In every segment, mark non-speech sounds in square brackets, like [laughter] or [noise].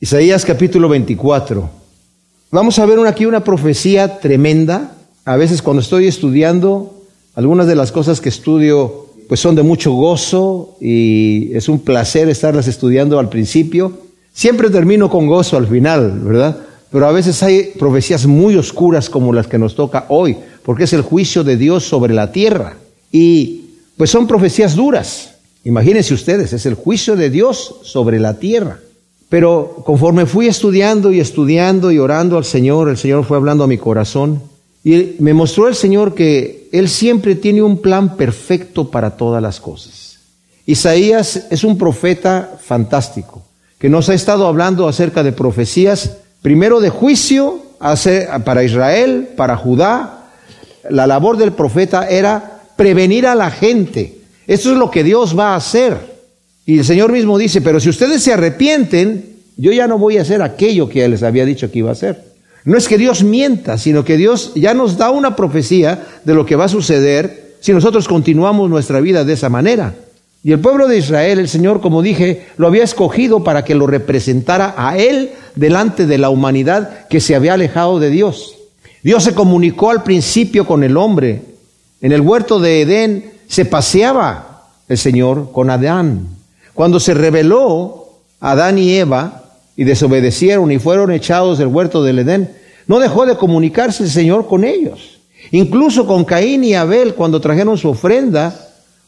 Isaías capítulo 24. Vamos a ver aquí una profecía tremenda. A veces cuando estoy estudiando, algunas de las cosas que estudio pues son de mucho gozo y es un placer estarlas estudiando al principio. Siempre termino con gozo al final, ¿verdad? Pero a veces hay profecías muy oscuras como las que nos toca hoy, porque es el juicio de Dios sobre la tierra. Y pues son profecías duras. Imagínense ustedes, es el juicio de Dios sobre la tierra. Pero conforme fui estudiando y estudiando y orando al Señor, el Señor fue hablando a mi corazón y me mostró el Señor que Él siempre tiene un plan perfecto para todas las cosas. Isaías es un profeta fantástico que nos ha estado hablando acerca de profecías, primero de juicio para Israel, para Judá. La labor del profeta era prevenir a la gente. Eso es lo que Dios va a hacer. Y el Señor mismo dice, pero si ustedes se arrepienten, yo ya no voy a hacer aquello que les había dicho que iba a hacer. No es que Dios mienta, sino que Dios ya nos da una profecía de lo que va a suceder si nosotros continuamos nuestra vida de esa manera. Y el pueblo de Israel, el Señor, como dije, lo había escogido para que lo representara a Él delante de la humanidad que se había alejado de Dios. Dios se comunicó al principio con el hombre. En el huerto de Edén se paseaba el Señor con Adán. Cuando se rebeló Adán y Eva y desobedecieron y fueron echados del huerto del Edén, no dejó de comunicarse el Señor con ellos. Incluso con Caín y Abel, cuando trajeron su ofrenda,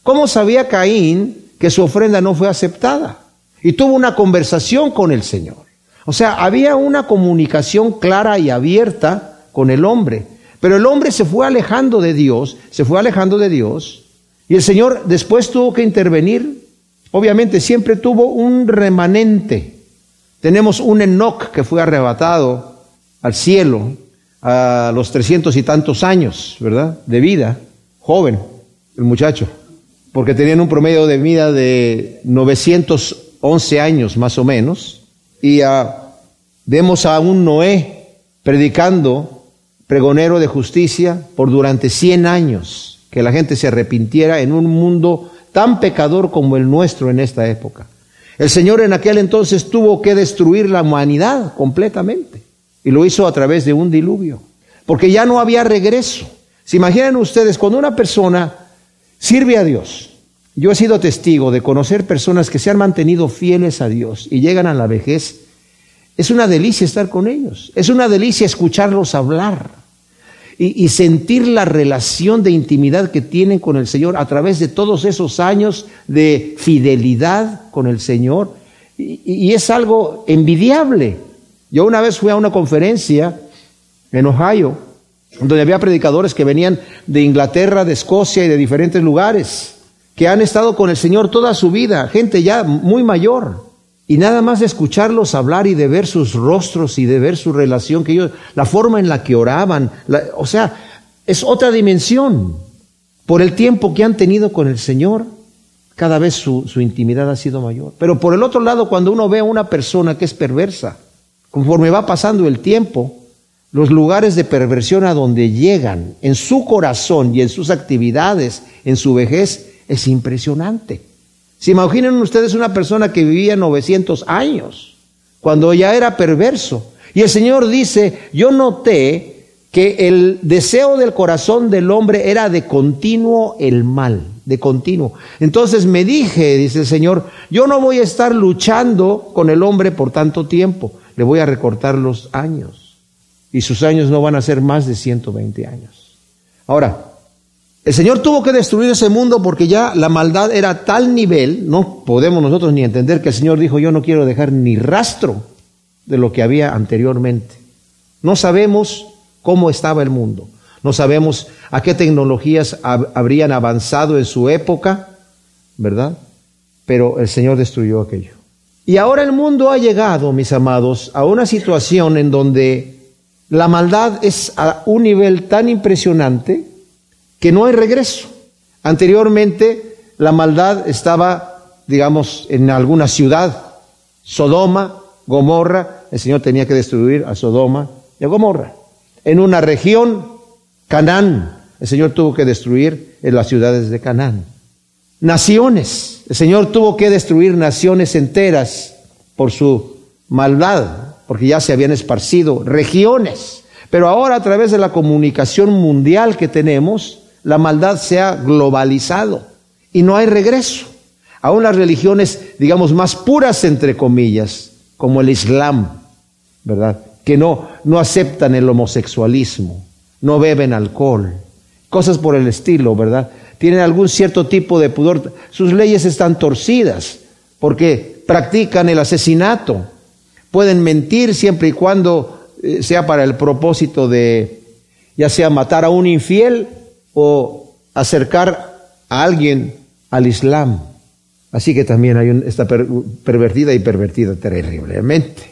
¿cómo sabía Caín que su ofrenda no fue aceptada? Y tuvo una conversación con el Señor. O sea, había una comunicación clara y abierta con el hombre. Pero el hombre se fue alejando de Dios, se fue alejando de Dios, y el Señor después tuvo que intervenir Obviamente siempre tuvo un remanente. Tenemos un Enoch que fue arrebatado al cielo a los trescientos y tantos años, ¿verdad? De vida, joven, el muchacho, porque tenían un promedio de vida de 911 años más o menos. Y uh, vemos a un Noé predicando, pregonero de justicia, por durante 100 años, que la gente se arrepintiera en un mundo tan pecador como el nuestro en esta época. El Señor en aquel entonces tuvo que destruir la humanidad completamente y lo hizo a través de un diluvio, porque ya no había regreso. ¿Se imaginan ustedes cuando una persona sirve a Dios? Yo he sido testigo de conocer personas que se han mantenido fieles a Dios y llegan a la vejez. Es una delicia estar con ellos, es una delicia escucharlos hablar y, sentir la relación de intimidad que tienen con el Señor a través de todos esos años de fidelidad con el Señor. Y, es algo envidiable. Yo una vez fui a una conferencia en Ohio, donde había predicadores que venían de Inglaterra, de Escocia y de diferentes lugares, que han estado con el Señor toda su vida, gente ya muy mayor. Y nada más de escucharlos hablar y de ver sus rostros y de ver su relación, que ellos, la forma en la que oraban, o sea, es otra dimensión. Por el tiempo que han tenido con el Señor, cada vez su, su intimidad ha sido mayor. Pero por el otro lado, cuando uno ve a una persona que es perversa, conforme va pasando el tiempo, los lugares de perversión a donde llegan en su corazón y en sus actividades, en su vejez, es impresionante. ¿Se imaginan ustedes una persona que vivía 900 años, cuando ya era perverso? Y el Señor dice, yo noté que el deseo del corazón del hombre era de continuo el mal, de continuo. Entonces me dije, dice el Señor, yo no voy a estar luchando con el hombre por tanto tiempo, le voy a recortar los años. Y sus años no van a ser más de 120 años. Ahora, el Señor tuvo que destruir ese mundo porque ya la maldad era tal nivel, no podemos nosotros ni entender que el Señor dijo, yo no quiero dejar ni rastro de lo que había anteriormente. No sabemos cómo estaba el mundo, no sabemos a qué tecnologías habrían avanzado en su época, ¿verdad? Pero el Señor destruyó aquello. Y ahora el mundo ha llegado, mis amados, a una situación en donde la maldad es a un nivel tan impresionante que no hay regreso. Anteriormente la maldad estaba, digamos, en alguna ciudad, Sodoma, Gomorra, el Señor tenía que destruir a Sodoma y a Gomorra. En una región, Canaán, el Señor tuvo que destruir en las ciudades de Canaán. Naciones, el Señor tuvo que destruir naciones enteras por su maldad, porque ya se habían esparcido regiones. Pero ahora a través de la comunicación mundial que tenemos, la maldad se ha globalizado y no hay regreso. Aún las religiones, digamos, más puras, entre comillas, como el Islam, ¿verdad? Que no, no aceptan el homosexualismo, no beben alcohol, cosas por el estilo, ¿verdad? Tienen algún cierto tipo de pudor. Sus leyes están torcidas porque practican el asesinato. Pueden mentir siempre y cuando eh, sea para el propósito de, ya sea matar a un infiel o acercar a alguien al Islam. Así que también hay un, está pervertida y pervertida terriblemente.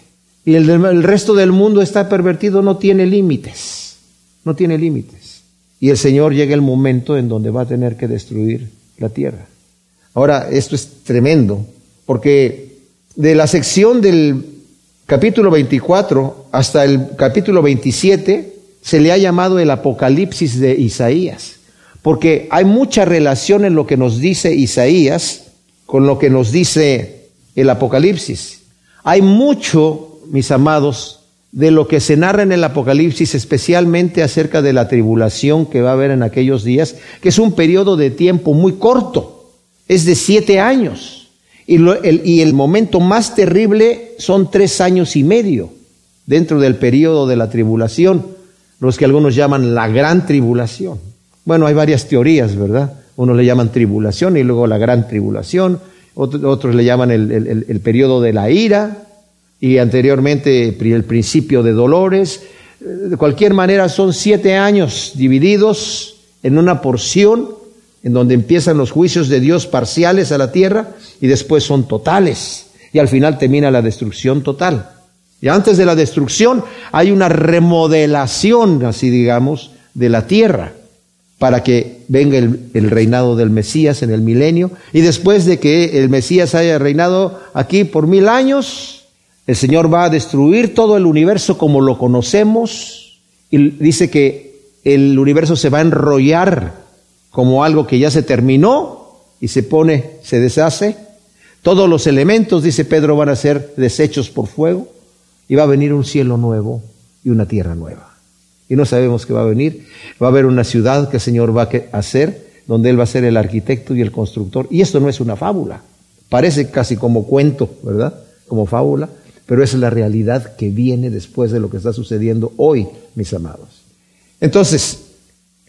Y el, el resto del mundo está pervertido, no tiene límites, no tiene límites. Y el Señor llega el momento en donde va a tener que destruir la tierra. Ahora, esto es tremendo, porque de la sección del capítulo 24 hasta el capítulo 27 se le ha llamado el Apocalipsis de Isaías, porque hay mucha relación en lo que nos dice Isaías con lo que nos dice el Apocalipsis. Hay mucho, mis amados, de lo que se narra en el Apocalipsis, especialmente acerca de la tribulación que va a haber en aquellos días, que es un periodo de tiempo muy corto, es de siete años. Y, el, y el momento más terrible son tres años y medio dentro del periodo de la tribulación, los que algunos llaman la gran tribulación. Bueno, hay varias teorías, ¿verdad? Unos le llaman tribulación y luego la gran tribulación, otros le llaman el, el, periodo de la ira y anteriormente el principio de dolores. De cualquier manera son siete años divididos en una porción en donde empiezan los juicios de Dios parciales a la tierra y después son totales. Y al final termina la destrucción total. Y antes de la destrucción hay una remodelación, así digamos, de la tierra para que venga el, reinado del Mesías en el milenio. Y después de que el Mesías haya reinado aquí por mil años, el Señor va a destruir todo el universo como lo conocemos. Y dice que el universo se va a enrollar como algo que ya se terminó y se pone, se deshace. Todos los elementos, dice Pedro, van a ser deshechos por fuego y va a venir un cielo nuevo y una tierra nueva y no sabemos qué va a venir. Va a haber una ciudad que el Señor va a hacer, donde Él va a ser el arquitecto y el constructor. Y esto no es una fábula, parece casi como cuento, ¿verdad? Como fábula, pero es la realidad que viene después de lo que está sucediendo hoy, mis amados. Entonces,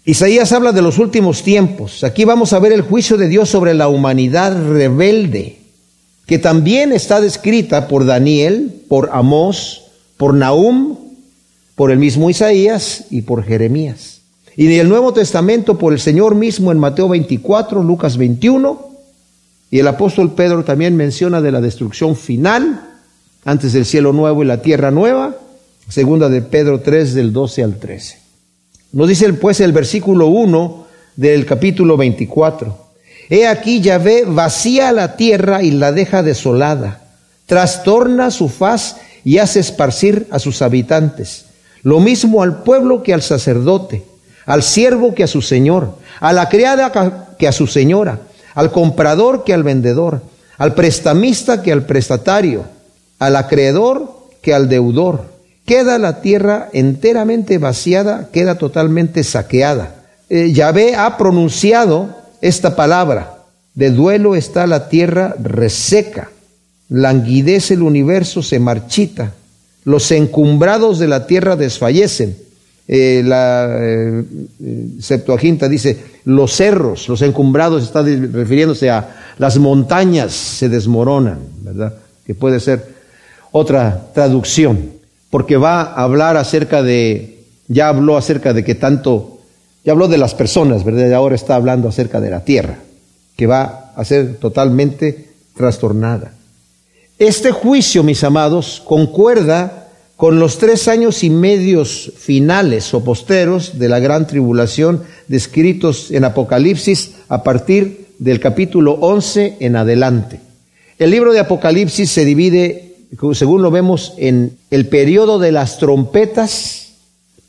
Isaías habla de los últimos tiempos. Aquí vamos a ver el juicio de Dios sobre la humanidad rebelde, que también está descrita por Daniel, por Amós, por Nahum, por el mismo Isaías y por Jeremías. Y en el Nuevo Testamento por el Señor mismo en Mateo 24, Lucas 21, y el apóstol Pedro también menciona de la destrucción final, antes del cielo nuevo y la tierra nueva, segunda de Pedro 3 del 12 al 13. Nos dice pues el versículo 1 del capítulo 24. He aquí Yahvé vacía la tierra y la deja desolada, trastorna su faz y hace esparcir a sus habitantes lo mismo al pueblo que al sacerdote, al siervo que a su señor, a la criada que a su señora, al comprador que al vendedor, al prestamista que al prestatario, al acreedor que al deudor. Queda la tierra enteramente vaciada, queda totalmente saqueada. Eh, Yahvé ha pronunciado esta palabra. De duelo está la tierra reseca, languidece el universo, se marchita, los encumbrados de la tierra desfallecen. Eh, la eh, Septuaginta dice, los cerros, los encumbrados, está refiriéndose a las montañas se desmoronan, ¿verdad? Que puede ser otra traducción, porque va a hablar acerca de, ya habló acerca de que tanto, ya habló de las personas, ¿verdad? Y ahora está hablando acerca de la tierra, que va a ser totalmente trastornada. Este juicio, mis amados, concuerda con los tres años y medios finales o posteros de la gran tribulación descritos en Apocalipsis a partir del capítulo 11 en adelante. El libro de Apocalipsis se divide, según lo vemos, en el periodo de las trompetas.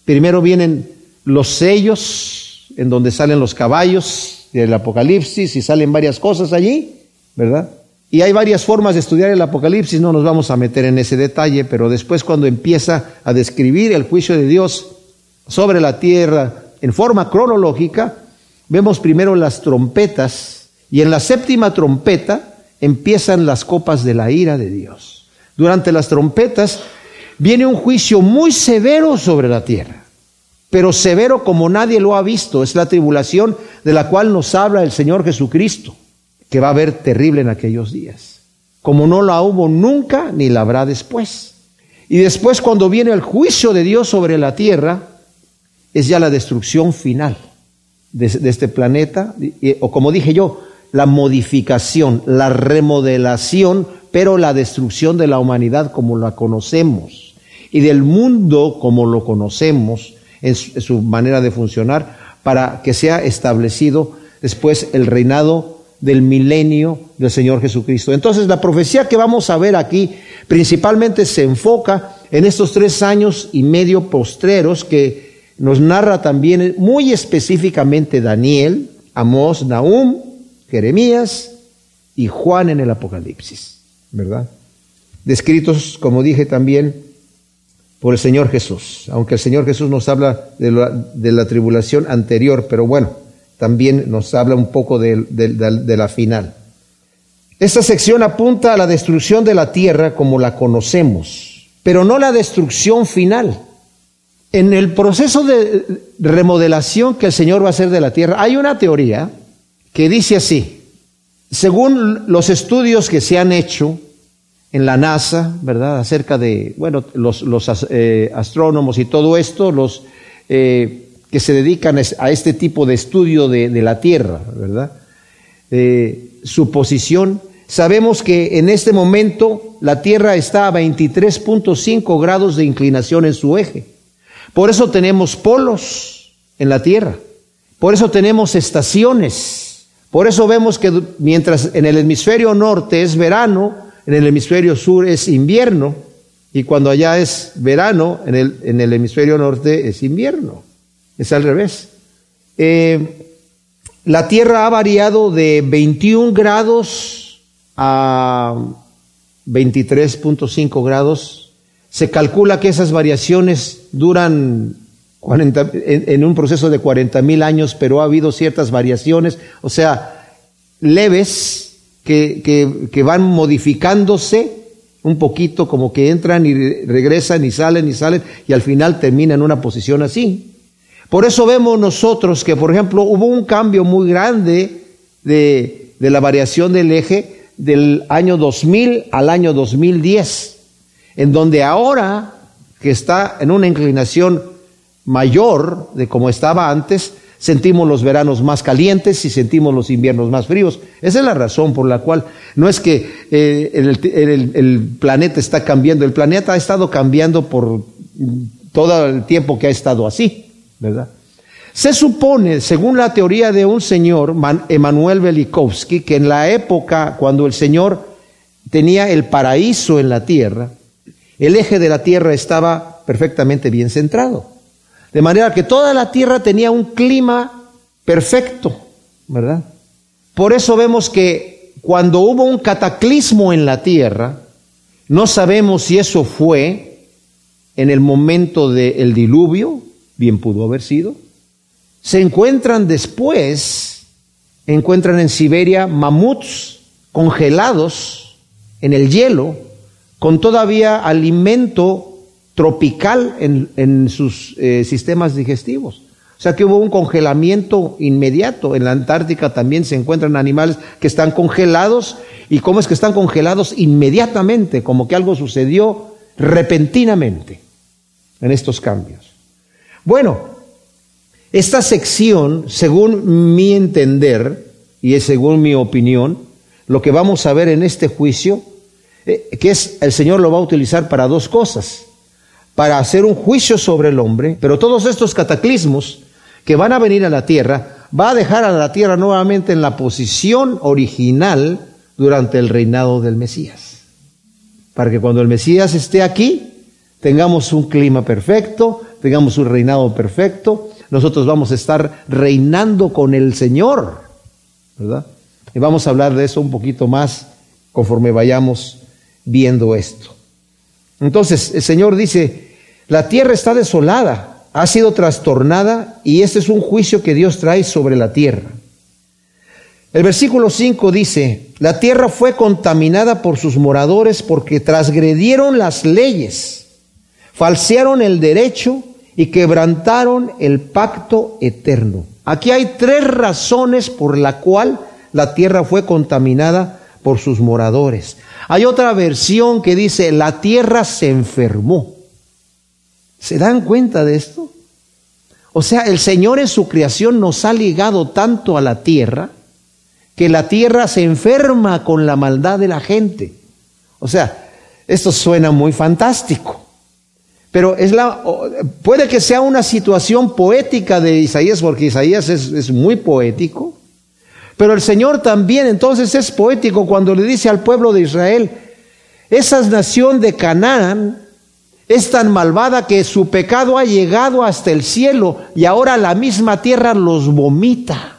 Primero vienen los sellos, en donde salen los caballos del Apocalipsis y salen varias cosas allí, ¿verdad? Y hay varias formas de estudiar el Apocalipsis, no nos vamos a meter en ese detalle, pero después cuando empieza a describir el juicio de Dios sobre la tierra en forma cronológica, vemos primero las trompetas y en la séptima trompeta empiezan las copas de la ira de Dios. Durante las trompetas viene un juicio muy severo sobre la tierra, pero severo como nadie lo ha visto. Es la tribulación de la cual nos habla el Señor Jesucristo que va a haber terrible en aquellos días, como no la hubo nunca ni la habrá después. Y después cuando viene el juicio de Dios sobre la tierra, es ya la destrucción final de, este planeta, o como dije yo, la modificación, la remodelación, pero la destrucción de la humanidad como la conocemos y del mundo como lo conocemos en su manera de funcionar para que sea establecido después el reinado del milenio del Señor Jesucristo. Entonces la profecía que vamos a ver aquí principalmente se enfoca en estos tres años y medio postreros que nos narra también muy específicamente Daniel, Amós, Nahum, Jeremías y Juan en el Apocalipsis, ¿verdad? Descritos, como dije también, por el Señor Jesús, aunque el Señor Jesús nos habla de la, de la tribulación anterior, pero bueno, también nos habla un poco de, la final. Esta sección apunta a la destrucción de la tierra como la conocemos, pero no la destrucción final. En el proceso de remodelación que el Señor va a hacer de la tierra, hay una teoría que dice así, según los estudios que se han hecho en la NASA, ¿verdad? Acerca de, bueno, los, eh, astrónomos y todo esto, los eh, que se dedican a este tipo de estudio de, la Tierra, ¿verdad? Eh, su posición. Sabemos que en este momento la Tierra está a 23.5 grados de inclinación en su eje. Por eso tenemos polos en la Tierra. Por eso tenemos estaciones. Por eso vemos que mientras en el hemisferio norte es verano, en el hemisferio sur es invierno. Y cuando allá es verano, en el, en el hemisferio norte es invierno. Es al revés. Eh, la Tierra ha variado de 21 grados a 23.5 grados. Se calcula que esas variaciones duran en, un proceso de 40 mil años, pero ha habido ciertas variaciones, o sea, leves que, que van modificándose un poquito, como que entran y regresan y salen y salen, y al final terminan en una posición así. Por eso vemos nosotros que, por ejemplo, hubo un cambio muy grande de, la variación del eje del año 2000 al año 2010, en donde ahora que está en una inclinación mayor de como estaba antes, sentimos los veranos más calientes y sentimos los inviernos más fríos. Esa es la razón por la cual no es que eh, el, planeta está cambiando, el planeta ha estado cambiando por todo el tiempo que ha estado así. ¿verdad? Se supone, según la teoría de un señor, Emanuel Velikovsky, que en la época cuando el Señor tenía el paraíso en la tierra, el eje de la tierra estaba perfectamente bien centrado. De manera que toda la tierra tenía un clima perfecto, ¿verdad? Por eso vemos que cuando hubo un cataclismo en la tierra, no sabemos si eso fue en el momento del diluvio, bien pudo haber sido. Se encuentran después, encuentran en Siberia mamuts congelados en el hielo, con todavía alimento tropical en, sus eh, sistemas digestivos. O sea que hubo un congelamiento inmediato. En la Antártica también se encuentran animales que están congelados. ¿Y cómo es que están congelados? Inmediatamente, como que algo sucedió repentinamente en estos cambios. Bueno, esta sección, según mi entender y según mi opinión, lo que vamos a ver en este juicio, eh, que es el Señor lo va a utilizar para dos cosas, para hacer un juicio sobre el hombre, pero todos estos cataclismos que van a venir a la tierra, va a dejar a la tierra nuevamente en la posición original durante el reinado del Mesías. Para que cuando el Mesías esté aquí, tengamos un clima perfecto, tengamos un reinado perfecto, nosotros vamos a estar reinando con el Señor, ¿verdad? Y vamos a hablar de eso un poquito más conforme vayamos viendo esto. Entonces el Señor dice, la tierra está desolada, ha sido trastornada y este es un juicio que Dios trae sobre la tierra. El versículo 5 dice, la tierra fue contaminada por sus moradores porque transgredieron las leyes, falsearon el derecho y quebrantaron el pacto eterno. Aquí hay tres razones por la cual la tierra fue contaminada por sus moradores. Hay otra versión que dice, la tierra se enfermó. ¿Se dan cuenta de esto? O sea, el Señor en su creación nos ha ligado tanto a la tierra que la tierra se enferma con la maldad de la gente. O sea, esto suena muy fantástico. Pero es la, puede que sea una situación poética de Isaías, porque Isaías es, es muy poético. Pero el Señor también entonces es poético cuando le dice al pueblo de Israel, esa nación de Canaán es tan malvada que su pecado ha llegado hasta el cielo y ahora la misma tierra los vomita.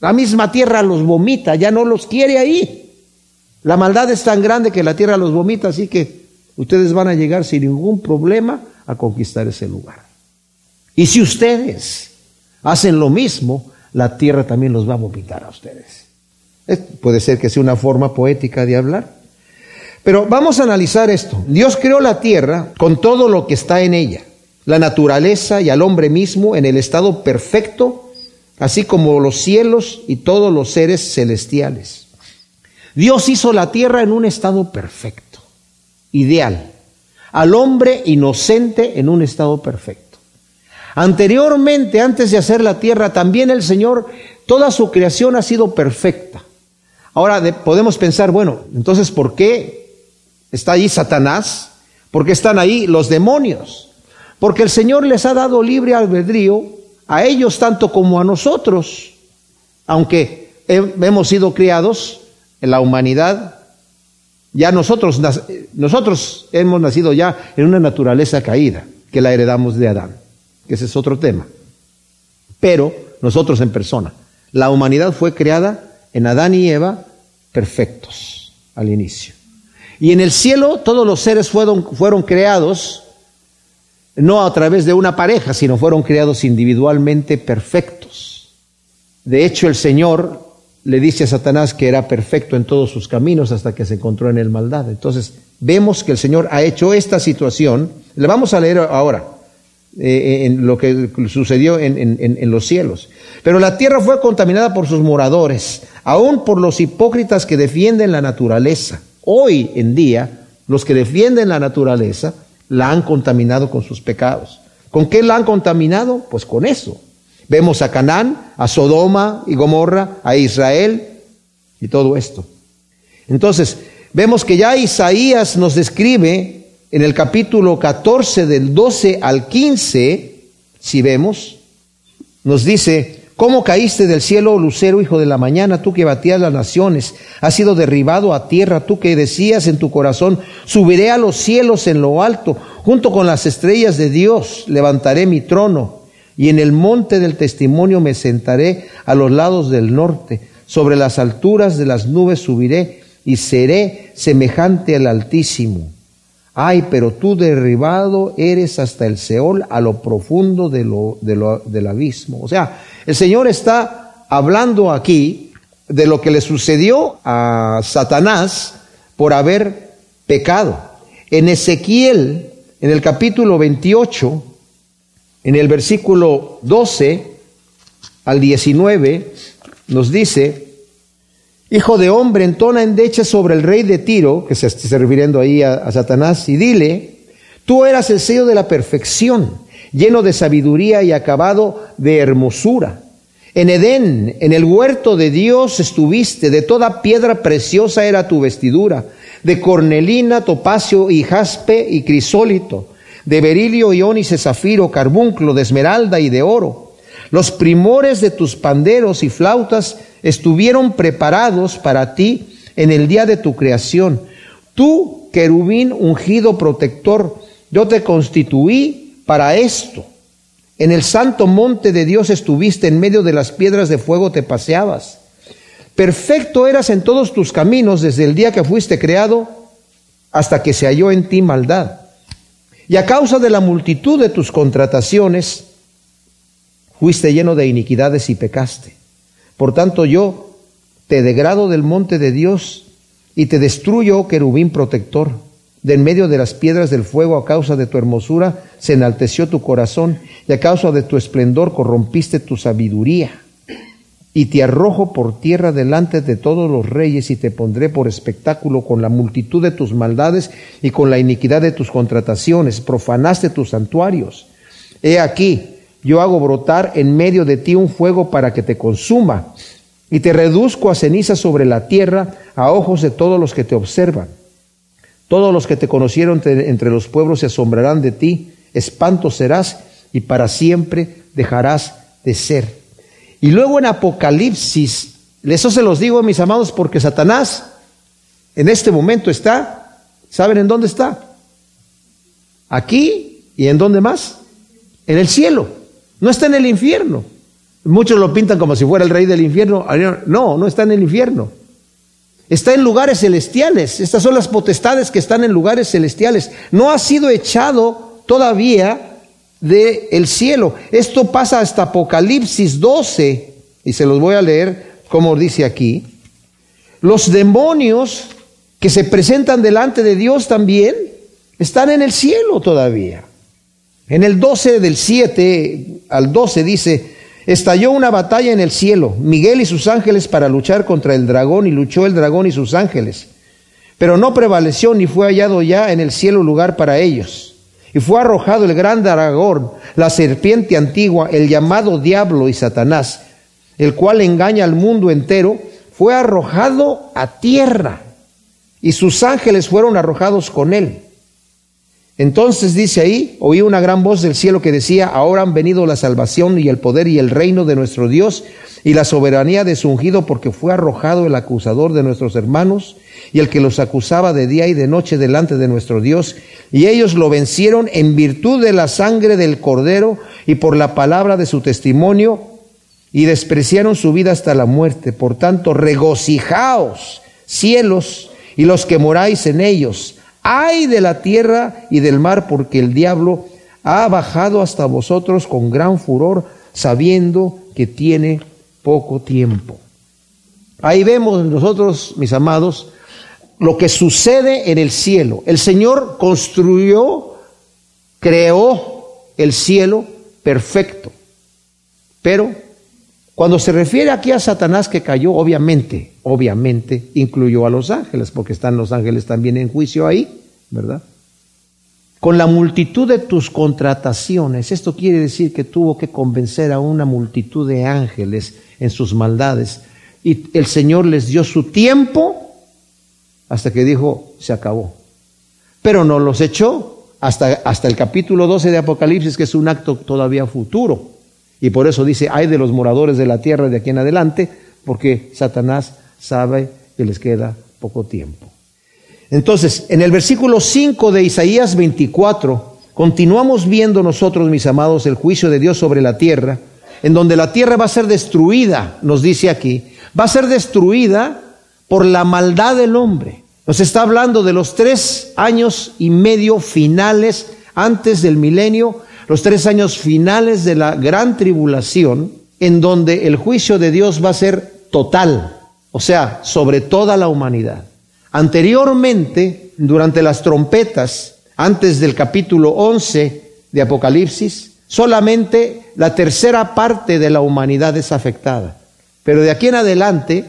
La misma tierra los vomita, ya no los quiere ahí. La maldad es tan grande que la tierra los vomita, así que ustedes van a llegar sin ningún problema a conquistar ese lugar. Y si ustedes hacen lo mismo, la tierra también los va a vomitar a ustedes. puede ser que sea una forma poética de hablar. Pero vamos a analizar esto. Dios creó la tierra con todo lo que está en ella, la naturaleza y al hombre mismo en el estado perfecto, así como los cielos y todos los seres celestiales. Dios hizo la tierra en un estado perfecto, ideal, al hombre inocente en un estado perfecto. Anteriormente, antes de hacer la tierra, también el Señor, toda su creación ha sido perfecta. Ahora podemos pensar, bueno, entonces, ¿por qué está ahí Satanás? ¿Por qué están ahí los demonios? Porque el Señor les ha dado libre albedrío a ellos tanto como a nosotros, aunque hemos sido criados en la humanidad, ya nosotros, nosotros hemos nacido ya en una naturaleza caída que la heredamos de Adán que ese es otro tema. Pero nosotros en persona, la humanidad fue creada en Adán y Eva perfectos al inicio. Y en el cielo todos los seres fueron, fueron creados no a través de una pareja, sino fueron creados individualmente perfectos. De hecho, el Señor le dice a Satanás que era perfecto en todos sus caminos hasta que se encontró en el maldad. Entonces, vemos que el Señor ha hecho esta situación. Le vamos a leer ahora. Eh, en lo que sucedió en, en, los cielos. Pero la tierra fue contaminada por sus moradores, aún por los hipócritas que defienden la naturaleza. Hoy en día, los que defienden la naturaleza la han contaminado con sus pecados. ¿Con qué la han contaminado? Pues con eso. Vemos a Canaán, a Sodoma y Gomorra, a Israel y todo esto. Entonces, vemos que ya Isaías nos describe en el capítulo 14 del 12 al 15, si vemos, nos dice, ¿cómo caíste del cielo, lucero, hijo de la mañana, tú que batías las naciones? Has sido derribado a tierra, tú que decías en tu corazón, subiré a los cielos en lo alto, junto con las estrellas de Dios, levantaré mi trono, y en el monte del testimonio me sentaré a los lados del norte, sobre las alturas de las nubes subiré, y seré semejante al Altísimo. Ay, pero tú derribado eres hasta el Seol, a lo profundo de lo, del abismo. O sea, el Señor está hablando aquí de lo que le sucedió a Satanás por haber pecado. En Ezequiel, en el capítulo 28, en el versículo 12 al 19, nos dice, Hijo de hombre, entona endecha sobre el rey de Tiro, que se está refiriendo ahí a, Satanás, y dile, tú eras el sello de la perfección, lleno de sabiduría y acabado de hermosura. En Edén, en el huerto de Dios estuviste, de toda piedra preciosa era tu vestidura, de cornelina, topacio y jaspe y crisólito, de berilio, iónice, zafiro, carbunclo, de esmeralda y de oro. Los primores de tus panderos y flautas estuvieron preparados para ti en el día de tu creación. Tú, querubín ungido protector, yo te constituí para esto. En el santo monte de Dios estuviste, en medio de las piedras de fuego te paseabas. Perfecto eras en todos tus caminos desde el día que fuiste creado hasta que se halló en ti maldad. Y a causa de la multitud de tus contrataciones, fuiste lleno de iniquidades y pecaste. Por tanto yo te degrado del monte de Dios y te destruyo, oh querubín protector. De en medio de las piedras del fuego, a causa de tu hermosura, se enalteció tu corazón, y a causa de tu esplendor corrompiste tu sabiduría. Y te arrojo por tierra delante de todos los reyes, y te pondré por espectáculo con la multitud de tus maldades y con la iniquidad de tus contrataciones. Profanaste tus santuarios. He aquí, yo hago brotar en medio de ti un fuego para que te consuma, y te reduzco a ceniza sobre la tierra a ojos de todos los que te observan. Todos los que te conocieron entre los pueblos se asombrarán de ti, espanto serás y para siempre dejarás de ser. Y luego en Apocalipsis, eso se los digo mis amados porque Satanás en este momento está, ¿saben en dónde está? Aquí y en dónde más? En el cielo, no está en el infierno. Muchos lo pintan como si fuera el rey del infierno. No, no está en el infierno. Está en lugares celestiales. Estas son las potestades que están en lugares celestiales. No ha sido echado todavía del cielo. Esto pasa hasta Apocalipsis 12, y se los voy a leer como dice aquí. Los demonios que se presentan delante de Dios también están en el cielo todavía. En el 12 del 7 al 12 dice, Estalló una batalla en el cielo, Miguel y sus ángeles para luchar contra el dragón, y luchó el dragón y sus ángeles. Pero no prevaleció ni fue hallado ya en el cielo lugar para ellos. Y fue arrojado el gran dragón, la serpiente antigua, el llamado diablo y Satanás, el cual engaña al mundo entero, fue arrojado a tierra, y sus ángeles fueron arrojados con él. Entonces dice ahí, oí una gran voz del cielo que decía, ahora han venido la salvación y el poder y el reino de nuestro Dios y la soberanía de su ungido, porque fue arrojado el acusador de nuestros hermanos y el que los acusaba de día y de noche delante de nuestro Dios. Y ellos lo vencieron en virtud de la sangre del cordero y por la palabra de su testimonio y despreciaron su vida hasta la muerte. Por tanto, regocijaos, cielos, y los que moráis en ellos ay de la tierra y del mar, porque el diablo ha bajado hasta vosotros con gran furor, sabiendo que tiene poco tiempo. Ahí vemos nosotros, mis amados, lo que sucede en el cielo. El Señor construyó, creó el cielo perfecto, pero cuando se refiere aquí a Satanás que cayó, obviamente, obviamente incluyó a los ángeles, porque están los ángeles también en juicio ahí, ¿verdad? Con la multitud de tus contrataciones, esto quiere decir que tuvo que convencer a una multitud de ángeles en sus maldades, y el Señor les dio su tiempo hasta que dijo, se acabó. Pero no los echó hasta, hasta el capítulo 12 de Apocalipsis, que es un acto todavía futuro. Y por eso dice, hay de los moradores de la tierra de aquí en adelante, porque Satanás sabe que les queda poco tiempo. Entonces, en el versículo 5 de Isaías 24, continuamos viendo nosotros, mis amados, el juicio de Dios sobre la tierra, en donde la tierra va a ser destruida, nos dice aquí, va a ser destruida por la maldad del hombre. Nos está hablando de los tres años y medio finales antes del milenio los tres años finales de la gran tribulación, en donde el juicio de Dios va a ser total, o sea, sobre toda la humanidad. Anteriormente, durante las trompetas, antes del capítulo 11 de Apocalipsis, solamente la tercera parte de la humanidad es afectada. Pero de aquí en adelante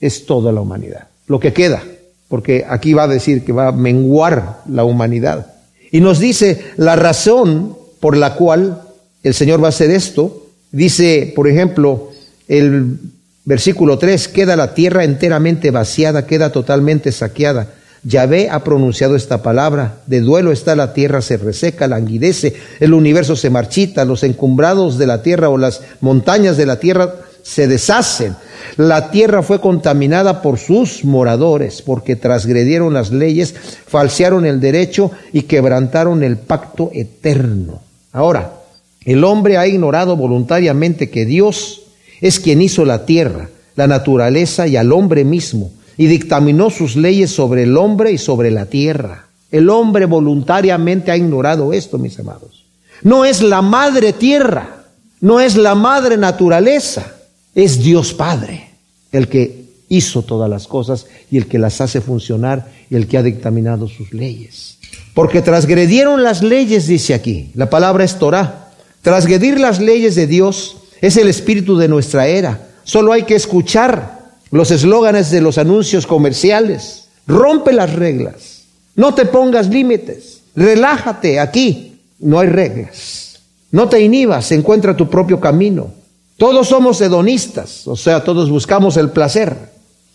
es toda la humanidad, lo que queda, porque aquí va a decir que va a menguar la humanidad. Y nos dice la razón por la cual el Señor va a hacer esto. Dice, por ejemplo, el versículo 3, queda la tierra enteramente vaciada, queda totalmente saqueada. Yahvé ha pronunciado esta palabra, de duelo está la tierra, se reseca, languidece, el universo se marchita, los encumbrados de la tierra o las montañas de la tierra se deshacen. La tierra fue contaminada por sus moradores, porque transgredieron las leyes, falsearon el derecho y quebrantaron el pacto eterno. Ahora, el hombre ha ignorado voluntariamente que Dios es quien hizo la tierra, la naturaleza y al hombre mismo, y dictaminó sus leyes sobre el hombre y sobre la tierra. El hombre voluntariamente ha ignorado esto, mis amados. No es la madre tierra, no es la madre naturaleza, es Dios Padre el que hizo todas las cosas y el que las hace funcionar y el que ha dictaminado sus leyes. Porque transgredieron las leyes, dice aquí, la palabra es Torah. Transgredir las leyes de Dios es el espíritu de nuestra era. Solo hay que escuchar los eslóganes de los anuncios comerciales. Rompe las reglas. No te pongas límites. Relájate aquí. No hay reglas. No te inhibas. Encuentra tu propio camino. Todos somos hedonistas. O sea, todos buscamos el placer.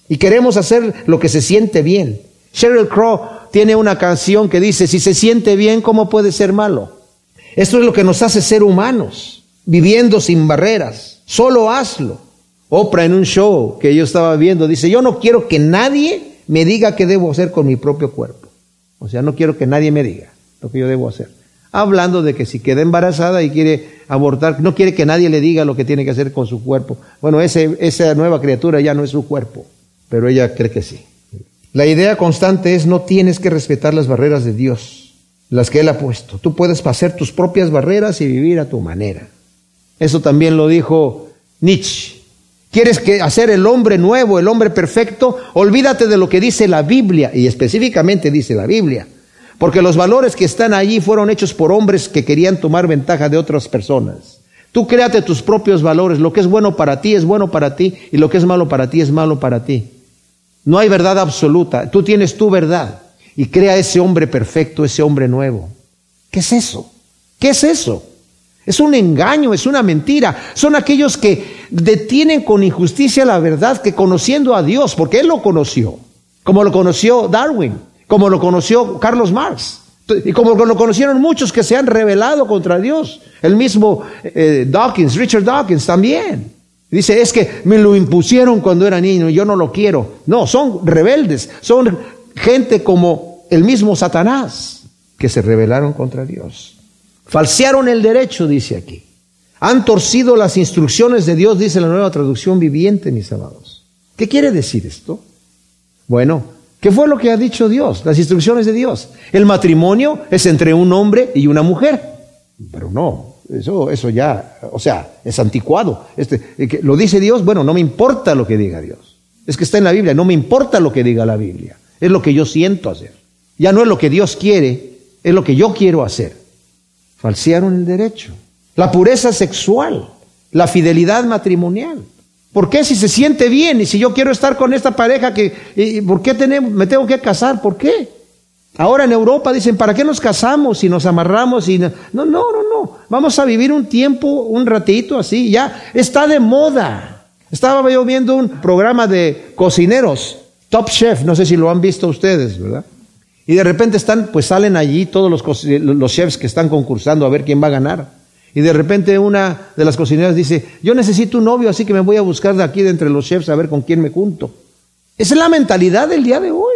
Y queremos hacer lo que se siente bien. Sheryl Crow tiene una canción que dice, si se siente bien, ¿cómo puede ser malo? Esto es lo que nos hace ser humanos, viviendo sin barreras. Solo hazlo. Oprah en un show que yo estaba viendo dice, yo no quiero que nadie me diga qué debo hacer con mi propio cuerpo. O sea, no quiero que nadie me diga lo que yo debo hacer. Hablando de que si queda embarazada y quiere abortar, no quiere que nadie le diga lo que tiene que hacer con su cuerpo. Bueno, ese, esa nueva criatura ya no es su cuerpo, pero ella cree que sí. La idea constante es no tienes que respetar las barreras de Dios las que Él ha puesto. Tú puedes pasar tus propias barreras y vivir a tu manera. Eso también lo dijo Nietzsche. ¿Quieres que hacer el hombre nuevo, el hombre perfecto? Olvídate de lo que dice la Biblia, y específicamente dice la Biblia. Porque los valores que están allí fueron hechos por hombres que querían tomar ventaja de otras personas. Tú créate tus propios valores. Lo que es bueno para ti es bueno para ti y lo que es malo para ti es malo para ti. No hay verdad absoluta. Tú tienes tu verdad y crea ese hombre perfecto, ese hombre nuevo. ¿Qué es eso? ¿Qué es eso? Es un engaño, es una mentira. Son aquellos que detienen con injusticia la verdad que conociendo a Dios, porque Él lo conoció, como lo conoció Darwin, como lo conoció Carlos Marx, y como lo conocieron muchos que se han rebelado contra Dios. El mismo eh, Dawkins, Richard Dawkins también. Dice, es que me lo impusieron cuando era niño, yo no lo quiero. No, son rebeldes, son gente como el mismo Satanás que se rebelaron contra Dios. Falsearon el derecho, dice aquí. Han torcido las instrucciones de Dios, dice la nueva traducción viviente, mis amados. ¿Qué quiere decir esto? Bueno, ¿qué fue lo que ha dicho Dios? Las instrucciones de Dios. El matrimonio es entre un hombre y una mujer. Pero no, eso, eso ya, o sea, es anticuado. Este, lo dice Dios, bueno, no me importa lo que diga Dios. Es que está en la Biblia, no me importa lo que diga la Biblia. Es lo que yo siento hacer. Ya no es lo que Dios quiere, es lo que yo quiero hacer. Falsearon el derecho. La pureza sexual, la fidelidad matrimonial. ¿Por qué si se siente bien y si yo quiero estar con esta pareja, que, ¿por qué tenemos, me tengo que casar? ¿Por qué? Ahora en Europa dicen, ¿para qué nos casamos y nos amarramos? Y no, no, no, no. Vamos a vivir un tiempo, un ratito así. Ya está de moda. Estaba yo viendo un programa de cocineros Top Chef, no sé si lo han visto ustedes, ¿verdad? Y de repente están, pues salen allí todos los, los chefs que están concursando a ver quién va a ganar. Y de repente una de las cocineras dice, yo necesito un novio, así que me voy a buscar de aquí de entre los chefs a ver con quién me junto. Esa es la mentalidad del día de hoy.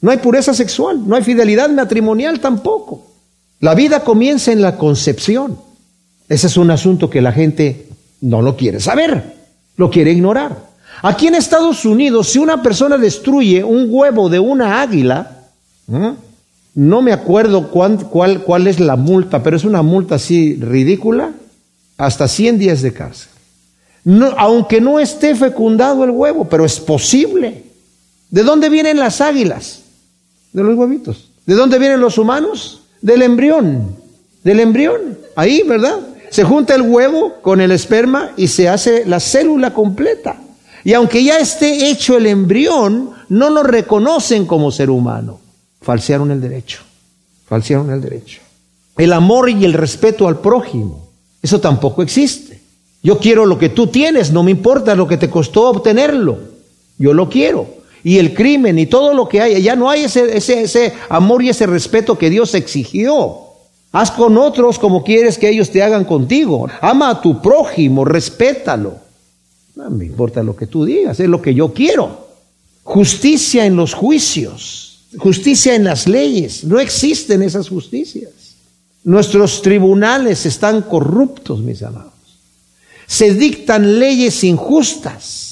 No hay pureza sexual, no hay fidelidad matrimonial tampoco. La vida comienza en la concepción. Ese es un asunto que la gente no lo quiere saber, lo quiere ignorar. Aquí en Estados Unidos, si una persona destruye un huevo de una águila, no me acuerdo cuál, cuál, es la multa, pero es una multa así ridícula, hasta 100 días de cárcel. No, aunque no esté fecundado el huevo, pero es posible. ¿De dónde vienen las águilas? De los huevitos. ¿De dónde vienen los humanos? Del embrión. Del embrión. Ahí, ¿verdad? Se junta el huevo con el esperma y se hace la célula completa. Y aunque ya esté hecho el embrión, no lo reconocen como ser humano. Falsearon el derecho. Falsearon el derecho. El amor y el respeto al prójimo. Eso tampoco existe. Yo quiero lo que tú tienes, no me importa lo que te costó obtenerlo. Yo lo quiero. Y el crimen y todo lo que hay, ya no hay ese, ese, ese amor y ese respeto que Dios exigió. Haz con otros como quieres que ellos te hagan contigo. Ama a tu prójimo, respétalo. No me importa lo que tú digas, es lo que yo quiero. Justicia en los juicios, justicia en las leyes. No existen esas justicias. Nuestros tribunales están corruptos, mis amados. Se dictan leyes injustas.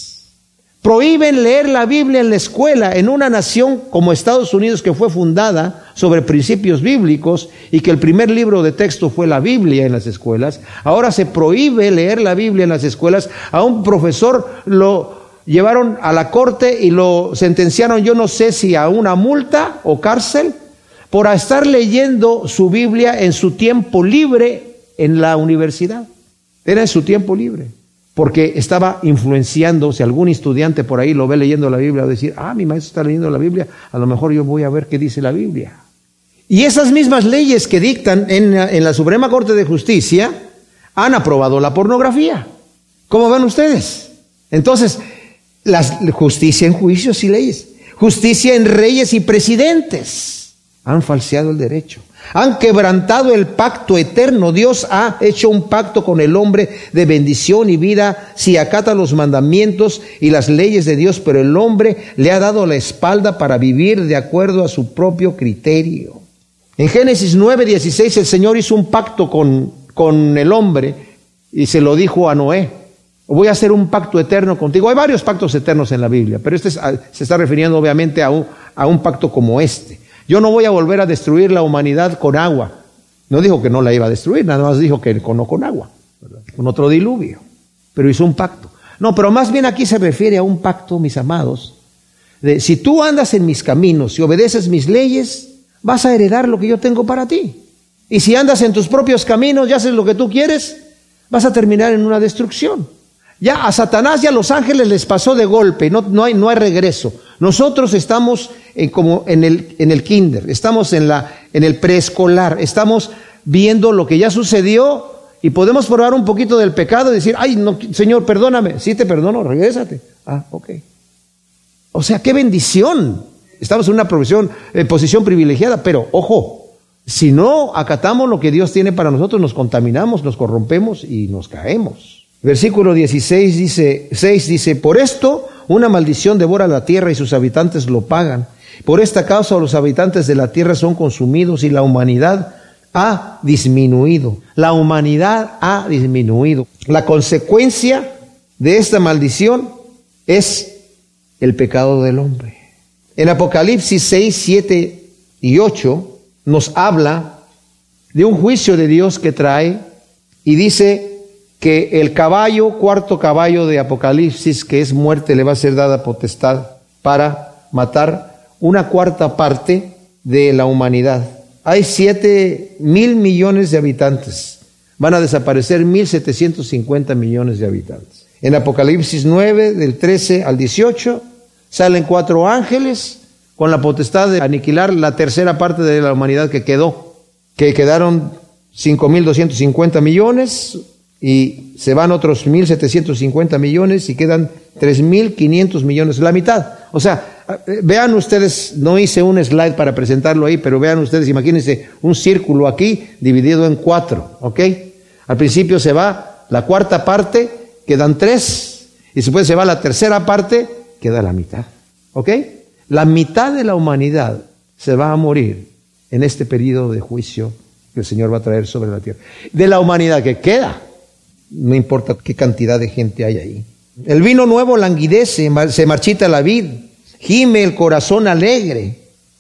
Prohíben leer la Biblia en la escuela en una nación como Estados Unidos que fue fundada sobre principios bíblicos y que el primer libro de texto fue la Biblia en las escuelas. Ahora se prohíbe leer la Biblia en las escuelas. A un profesor lo llevaron a la corte y lo sentenciaron, yo no sé si a una multa o cárcel, por estar leyendo su Biblia en su tiempo libre en la universidad. Era en su tiempo libre porque estaba influenciando, si algún estudiante por ahí lo ve leyendo la Biblia, va a decir, ah, mi maestro está leyendo la Biblia, a lo mejor yo voy a ver qué dice la Biblia. Y esas mismas leyes que dictan en, en la Suprema Corte de Justicia han aprobado la pornografía. ¿Cómo ven ustedes? Entonces, la justicia en juicios y leyes, justicia en reyes y presidentes han falseado el derecho. Han quebrantado el pacto eterno. Dios ha hecho un pacto con el hombre de bendición y vida si acata los mandamientos y las leyes de Dios, pero el hombre le ha dado la espalda para vivir de acuerdo a su propio criterio. En Génesis 9:16 el Señor hizo un pacto con, con el hombre y se lo dijo a Noé. Voy a hacer un pacto eterno contigo. Hay varios pactos eternos en la Biblia, pero este se está refiriendo obviamente a un, a un pacto como este. Yo no voy a volver a destruir la humanidad con agua. No dijo que no la iba a destruir, nada más dijo que no con agua, con otro diluvio. Pero hizo un pacto. No, pero más bien aquí se refiere a un pacto, mis amados, de si tú andas en mis caminos y obedeces mis leyes, vas a heredar lo que yo tengo para ti. Y si andas en tus propios caminos y haces lo que tú quieres, vas a terminar en una destrucción. Ya a Satanás y a los ángeles les pasó de golpe, no, no, hay, no hay regreso. Nosotros estamos como en el, en el kinder, estamos en, la, en el preescolar, estamos viendo lo que ya sucedió y podemos probar un poquito del pecado y decir, ay, no, Señor, perdóname. Sí, te perdono, regrésate. Ah, ok. O sea, qué bendición. Estamos en una eh, posición privilegiada, pero ojo, si no acatamos lo que Dios tiene para nosotros, nos contaminamos, nos corrompemos y nos caemos. Versículo 16 dice, 6 dice, por esto una maldición devora la tierra y sus habitantes lo pagan. Por esta causa los habitantes de la tierra son consumidos y la humanidad ha disminuido. La humanidad ha disminuido. La consecuencia de esta maldición es el pecado del hombre. En Apocalipsis 6, 7 y 8 nos habla de un juicio de Dios que trae y dice, que el caballo, cuarto caballo de Apocalipsis, que es muerte, le va a ser dada potestad para matar una cuarta parte de la humanidad. Hay siete mil millones de habitantes. Van a desaparecer mil setecientos cincuenta millones de habitantes. En Apocalipsis 9, del 13 al 18, salen cuatro ángeles con la potestad de aniquilar la tercera parte de la humanidad que quedó, que quedaron cinco mil doscientos cincuenta millones, y se van otros 1.750 millones y quedan 3.500 millones, la mitad. O sea, vean ustedes, no hice un slide para presentarlo ahí, pero vean ustedes, imagínense un círculo aquí dividido en cuatro, ¿ok? Al principio se va la cuarta parte, quedan tres, y después se va la tercera parte, queda la mitad, ¿ok? La mitad de la humanidad se va a morir en este periodo de juicio que el Señor va a traer sobre la tierra. De la humanidad que queda, no importa qué cantidad de gente hay ahí. El vino nuevo languidece, se marchita la vid, gime el corazón alegre,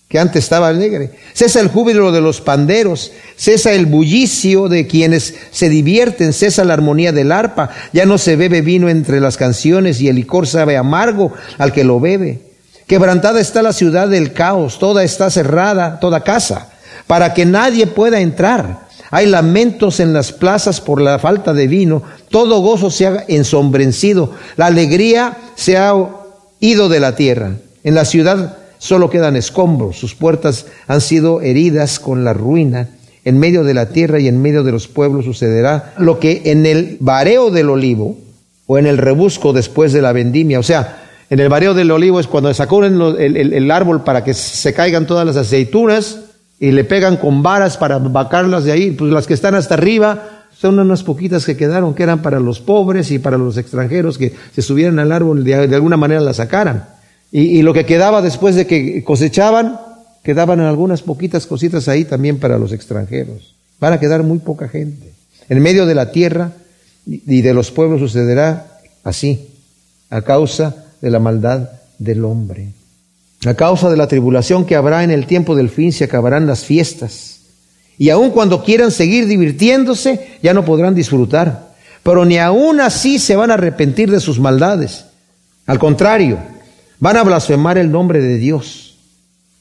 que antes estaba alegre. Cesa el júbilo de los panderos, cesa el bullicio de quienes se divierten, cesa la armonía del arpa, ya no se bebe vino entre las canciones y el licor sabe amargo al que lo bebe. Quebrantada está la ciudad del caos, toda está cerrada, toda casa, para que nadie pueda entrar. Hay lamentos en las plazas por la falta de vino. Todo gozo se ha ensombrecido. La alegría se ha ido de la tierra. En la ciudad solo quedan escombros. Sus puertas han sido heridas con la ruina. En medio de la tierra y en medio de los pueblos sucederá lo que en el vareo del olivo o en el rebusco después de la vendimia. O sea, en el vareo del olivo es cuando sacó el, el árbol para que se caigan todas las aceitunas y le pegan con varas para vacarlas de ahí, pues las que están hasta arriba son unas poquitas que quedaron, que eran para los pobres y para los extranjeros que se subieran al árbol de, de alguna manera la sacaran. Y, lo que quedaba después de que cosechaban, quedaban algunas poquitas cositas ahí también para los extranjeros. Van a quedar muy poca gente. En medio de la tierra y de los pueblos sucederá así, a causa de la maldad del hombre. A causa de la tribulación que habrá en el tiempo del fin se acabarán las fiestas. Y aun cuando quieran seguir divirtiéndose, ya no podrán disfrutar. Pero ni aun así se van a arrepentir de sus maldades. Al contrario, van a blasfemar el nombre de Dios.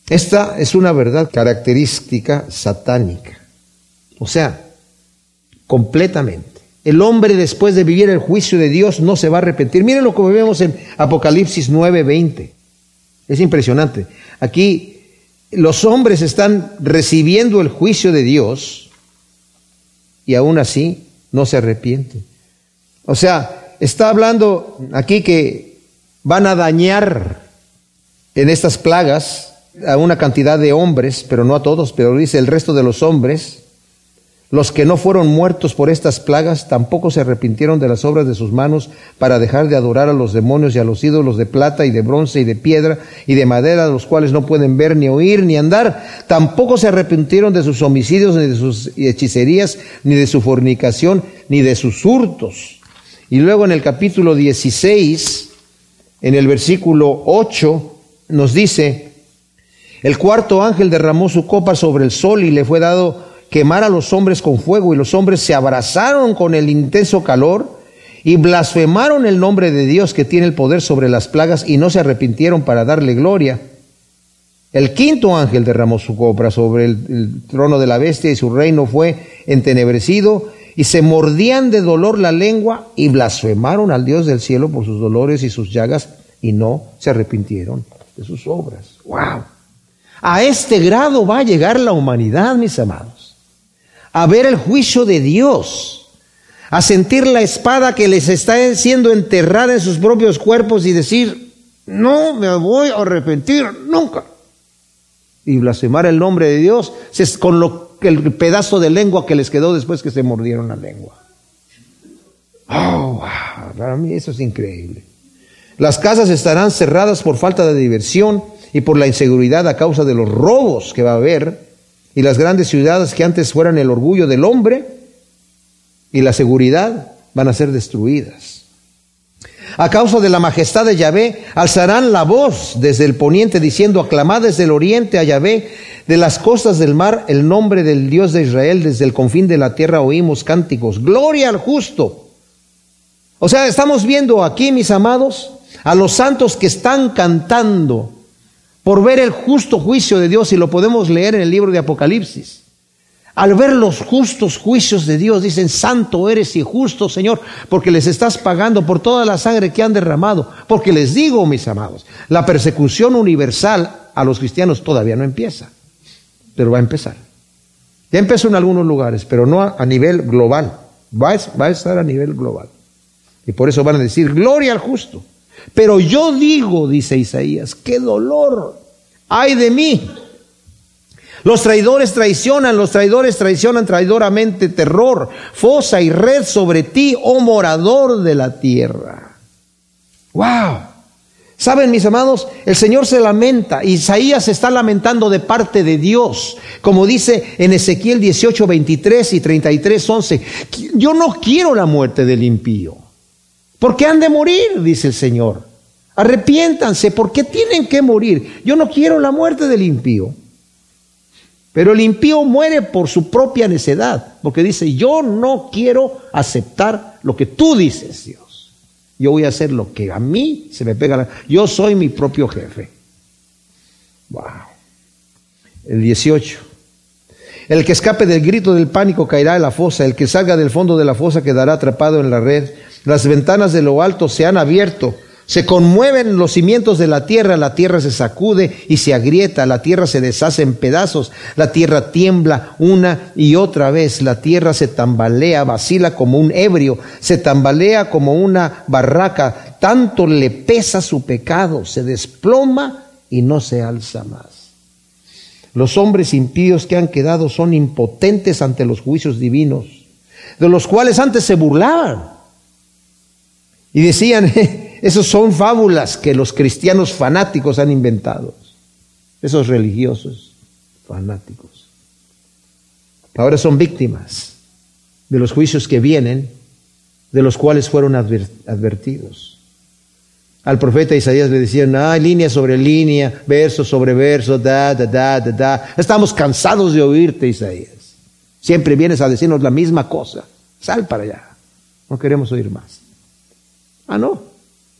Esta es una verdad característica satánica. O sea, completamente. El hombre después de vivir el juicio de Dios no se va a arrepentir. Miren lo que vemos en Apocalipsis 9:20. Es impresionante. Aquí los hombres están recibiendo el juicio de Dios y aún así no se arrepienten. O sea, está hablando aquí que van a dañar en estas plagas a una cantidad de hombres, pero no a todos, pero dice el resto de los hombres, los que no fueron muertos por estas plagas tampoco se arrepintieron de las obras de sus manos para dejar de adorar a los demonios y a los ídolos de plata y de bronce y de piedra y de madera, los cuales no pueden ver ni oír ni andar. Tampoco se arrepintieron de sus homicidios, ni de sus hechicerías, ni de su fornicación, ni de sus hurtos. Y luego en el capítulo 16, en el versículo 8, nos dice, el cuarto ángel derramó su copa sobre el sol y le fue dado quemar a los hombres con fuego y los hombres se abrazaron con el intenso calor y blasfemaron el nombre de Dios que tiene el poder sobre las plagas y no se arrepintieron para darle gloria. El quinto ángel derramó su copra sobre el, trono de la bestia y su reino fue entenebrecido y se mordían de dolor la lengua y blasfemaron al Dios del cielo por sus dolores y sus llagas y no se arrepintieron de sus obras. ¡Wow! A este grado va a llegar la humanidad, mis amados a ver el juicio de Dios, a sentir la espada que les está siendo enterrada en sus propios cuerpos y decir, no me voy a arrepentir nunca. Y blasfemar el nombre de Dios con lo, el pedazo de lengua que les quedó después que se mordieron la lengua. Oh, para mí eso es increíble. Las casas estarán cerradas por falta de diversión y por la inseguridad a causa de los robos que va a haber y las grandes ciudades que antes fueran el orgullo del hombre y la seguridad van a ser destruidas. A causa de la majestad de Yahvé, alzarán la voz desde el poniente diciendo, aclamad desde el oriente a Yahvé, de las costas del mar, el nombre del Dios de Israel, desde el confín de la tierra oímos cánticos, gloria al justo. O sea, estamos viendo aquí, mis amados, a los santos que están cantando por ver el justo juicio de Dios y lo podemos leer en el libro de Apocalipsis. Al ver los justos juicios de Dios, dicen, santo eres y justo, Señor, porque les estás pagando por toda la sangre que han derramado. Porque les digo, mis amados, la persecución universal a los cristianos todavía no empieza, pero va a empezar. Ya empezó en algunos lugares, pero no a, nivel global. Va va a estar a nivel global. Y por eso van a decir, gloria al justo. Pero yo digo, dice Isaías, qué dolor hay de mí. Los traidores traicionan, los traidores traicionan traidoramente terror, fosa y red sobre ti, oh morador de la tierra. Wow. Saben, mis amados, el Señor se lamenta. Isaías se está lamentando de parte de Dios. Como dice en Ezequiel 18, 23 y 33, 11. Yo no quiero la muerte del impío. ¿Por qué han de morir? Dice el Señor. Arrepiéntanse, ¿por qué tienen que morir? Yo no quiero la muerte del impío. Pero el impío muere por su propia necedad, porque dice, yo no quiero aceptar lo que tú dices, Dios. Yo voy a hacer lo que a mí se me pega. Yo soy mi propio jefe. Wow. El 18. El que escape del grito del pánico caerá en la fosa, el que salga del fondo de la fosa quedará atrapado en la red. Las ventanas de lo alto se han abierto, se conmueven los cimientos de la tierra, la tierra se sacude y se agrieta, la tierra se deshace en pedazos, la tierra tiembla una y otra vez, la tierra se tambalea, vacila como un ebrio, se tambalea como una barraca, tanto le pesa su pecado, se desploma y no se alza más. Los hombres impíos que han quedado son impotentes ante los juicios divinos, de los cuales antes se burlaban y decían, [laughs] esos son fábulas que los cristianos fanáticos han inventado. Esos religiosos fanáticos. Ahora son víctimas de los juicios que vienen, de los cuales fueron advertidos. Al profeta Isaías le decían, ah, línea sobre línea, verso sobre verso, da, da, da, da, da. Estamos cansados de oírte, Isaías. Siempre vienes a decirnos la misma cosa. Sal para allá. No queremos oír más. Ah, no.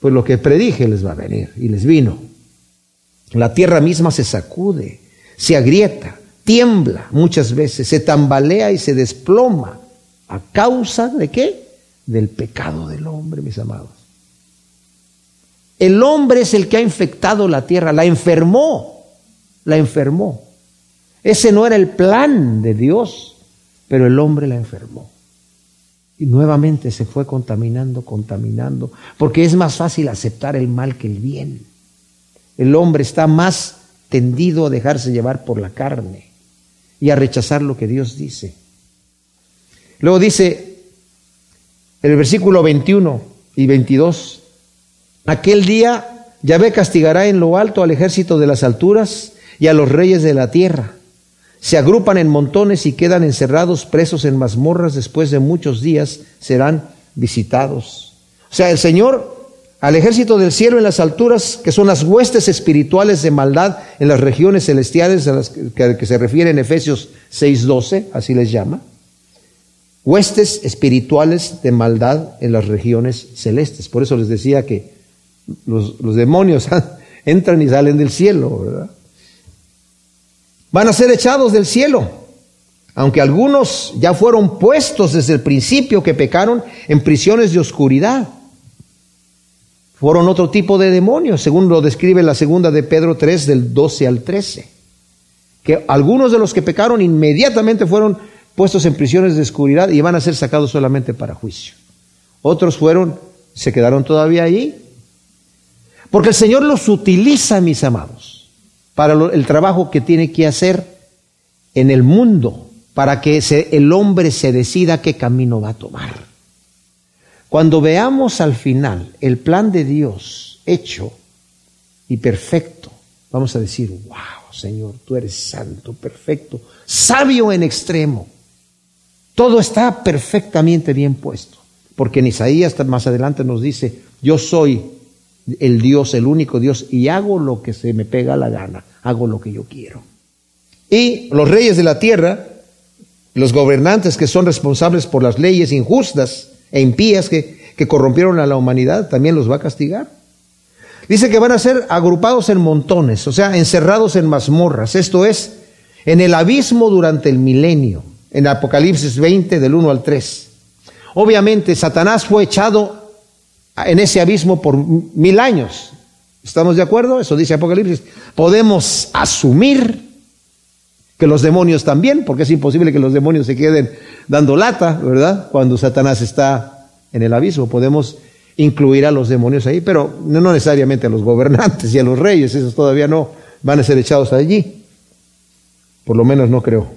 Pues lo que predije les va a venir. Y les vino. La tierra misma se sacude, se agrieta, tiembla muchas veces, se tambalea y se desploma. ¿A causa de qué? Del pecado del hombre, mis amados. El hombre es el que ha infectado la tierra, la enfermó, la enfermó. Ese no era el plan de Dios, pero el hombre la enfermó. Y nuevamente se fue contaminando, contaminando, porque es más fácil aceptar el mal que el bien. El hombre está más tendido a dejarse llevar por la carne y a rechazar lo que Dios dice. Luego dice el versículo 21 y 22, aquel día Yahvé castigará en lo alto al ejército de las alturas y a los reyes de la tierra. Se agrupan en montones y quedan encerrados, presos en mazmorras, después de muchos días serán visitados. O sea, el Señor al ejército del cielo en las alturas, que son las huestes espirituales de maldad en las regiones celestiales a las que, se refiere en Efesios 6:12, así les llama. Huestes espirituales de maldad en las regiones celestes. Por eso les decía que los, los demonios [laughs] entran y salen del cielo, ¿verdad? Van a ser echados del cielo, aunque algunos ya fueron puestos desde el principio que pecaron en prisiones de oscuridad fueron otro tipo de demonios, según lo describe la segunda de Pedro 3 del 12 al 13. Que algunos de los que pecaron inmediatamente fueron puestos en prisiones de oscuridad y van a ser sacados solamente para juicio. Otros fueron, se quedaron todavía allí. Porque el Señor los utiliza, mis amados, para el trabajo que tiene que hacer en el mundo, para que el hombre se decida qué camino va a tomar. Cuando veamos al final el plan de Dios hecho y perfecto, vamos a decir, wow, Señor, tú eres santo, perfecto, sabio en extremo. Todo está perfectamente bien puesto. Porque en Isaías más adelante nos dice, yo soy el Dios, el único Dios, y hago lo que se me pega la gana, hago lo que yo quiero. Y los reyes de la tierra, los gobernantes que son responsables por las leyes injustas, e impías que, que corrompieron a la humanidad, también los va a castigar. Dice que van a ser agrupados en montones, o sea, encerrados en mazmorras, esto es, en el abismo durante el milenio, en Apocalipsis 20 del 1 al 3. Obviamente, Satanás fue echado en ese abismo por mil años. ¿Estamos de acuerdo? Eso dice Apocalipsis. Podemos asumir que los demonios también, porque es imposible que los demonios se queden dando lata, ¿verdad? Cuando Satanás está en el abismo. Podemos incluir a los demonios ahí, pero no necesariamente a los gobernantes y a los reyes, esos todavía no van a ser echados allí. Por lo menos no creo.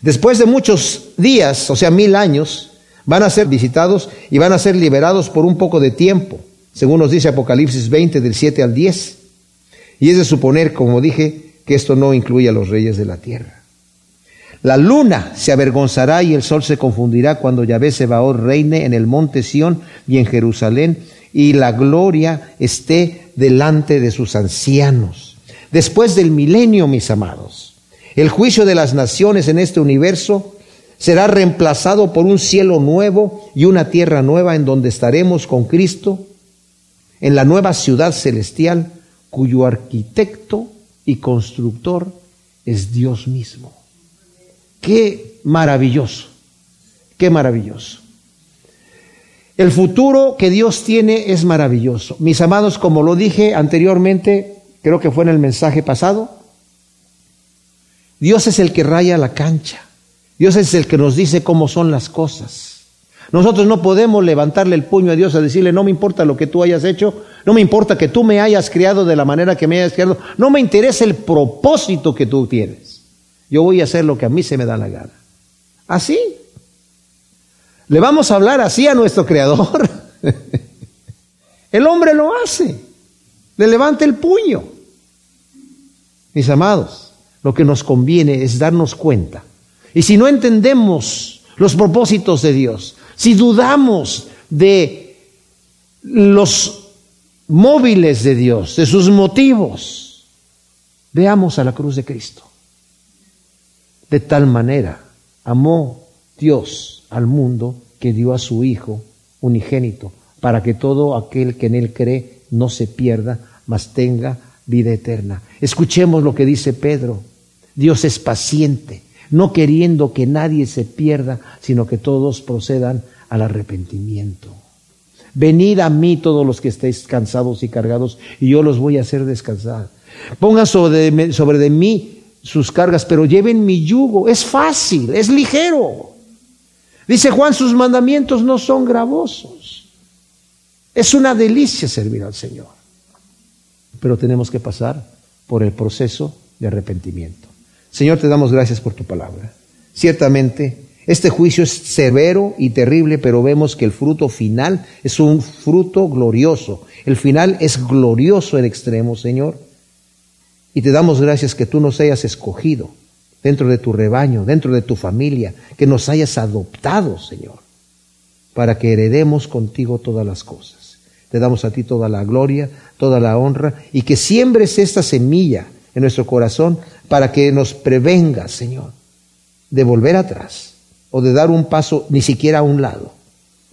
Después de muchos días, o sea, mil años, van a ser visitados y van a ser liberados por un poco de tiempo, según nos dice Apocalipsis 20 del 7 al 10. Y es de suponer, como dije, que esto no incluye a los reyes de la tierra. La luna se avergonzará y el sol se confundirá cuando Yahvé Sebaot reine en el monte Sión y en Jerusalén y la gloria esté delante de sus ancianos. Después del milenio, mis amados, el juicio de las naciones en este universo será reemplazado por un cielo nuevo y una tierra nueva en donde estaremos con Cristo en la nueva ciudad celestial cuyo arquitecto y constructor es Dios mismo. Qué maravilloso, qué maravilloso. El futuro que Dios tiene es maravilloso. Mis amados, como lo dije anteriormente, creo que fue en el mensaje pasado, Dios es el que raya la cancha. Dios es el que nos dice cómo son las cosas. Nosotros no podemos levantarle el puño a Dios a decirle, no me importa lo que tú hayas hecho, no me importa que tú me hayas criado de la manera que me hayas criado, no me interesa el propósito que tú tienes. Yo voy a hacer lo que a mí se me da la gana. Así. Le vamos a hablar así a nuestro Creador. [laughs] el hombre lo hace. Le levanta el puño. Mis amados, lo que nos conviene es darnos cuenta. Y si no entendemos los propósitos de Dios, si dudamos de los móviles de Dios, de sus motivos. Veamos a la cruz de Cristo. De tal manera amó Dios al mundo que dio a su Hijo unigénito, para que todo aquel que en Él cree no se pierda, mas tenga vida eterna. Escuchemos lo que dice Pedro. Dios es paciente, no queriendo que nadie se pierda, sino que todos procedan al arrepentimiento. Venid a mí todos los que estéis cansados y cargados, y yo los voy a hacer descansar. Pongan sobre, mí sus cargas, pero lleven mi yugo. Es fácil, es ligero. Dice Juan, sus mandamientos no son gravosos. Es una delicia servir al Señor. Pero tenemos que pasar por el proceso de arrepentimiento. Señor, te damos gracias por tu palabra. Ciertamente, este juicio es severo y terrible, pero vemos que el fruto final es un fruto glorioso. El final es glorioso en extremo, Señor. Y te damos gracias que tú nos hayas escogido dentro de tu rebaño, dentro de tu familia, que nos hayas adoptado, Señor, para que heredemos contigo todas las cosas. Te damos a ti toda la gloria, toda la honra, y que siembres esta semilla en nuestro corazón para que nos prevenga, Señor, de volver atrás o de dar un paso ni siquiera a un lado,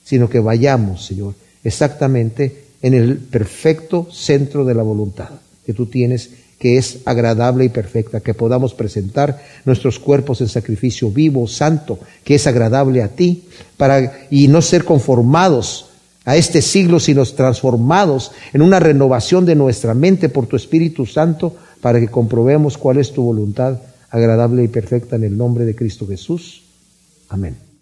sino que vayamos, Señor, exactamente en el perfecto centro de la voluntad que tú tienes, que es agradable y perfecta, que podamos presentar nuestros cuerpos en sacrificio vivo, santo, que es agradable a ti, para y no ser conformados a este siglo, sino transformados en una renovación de nuestra mente por tu Espíritu Santo, para que comprobemos cuál es tu voluntad agradable y perfecta en el nombre de Cristo Jesús. Amén.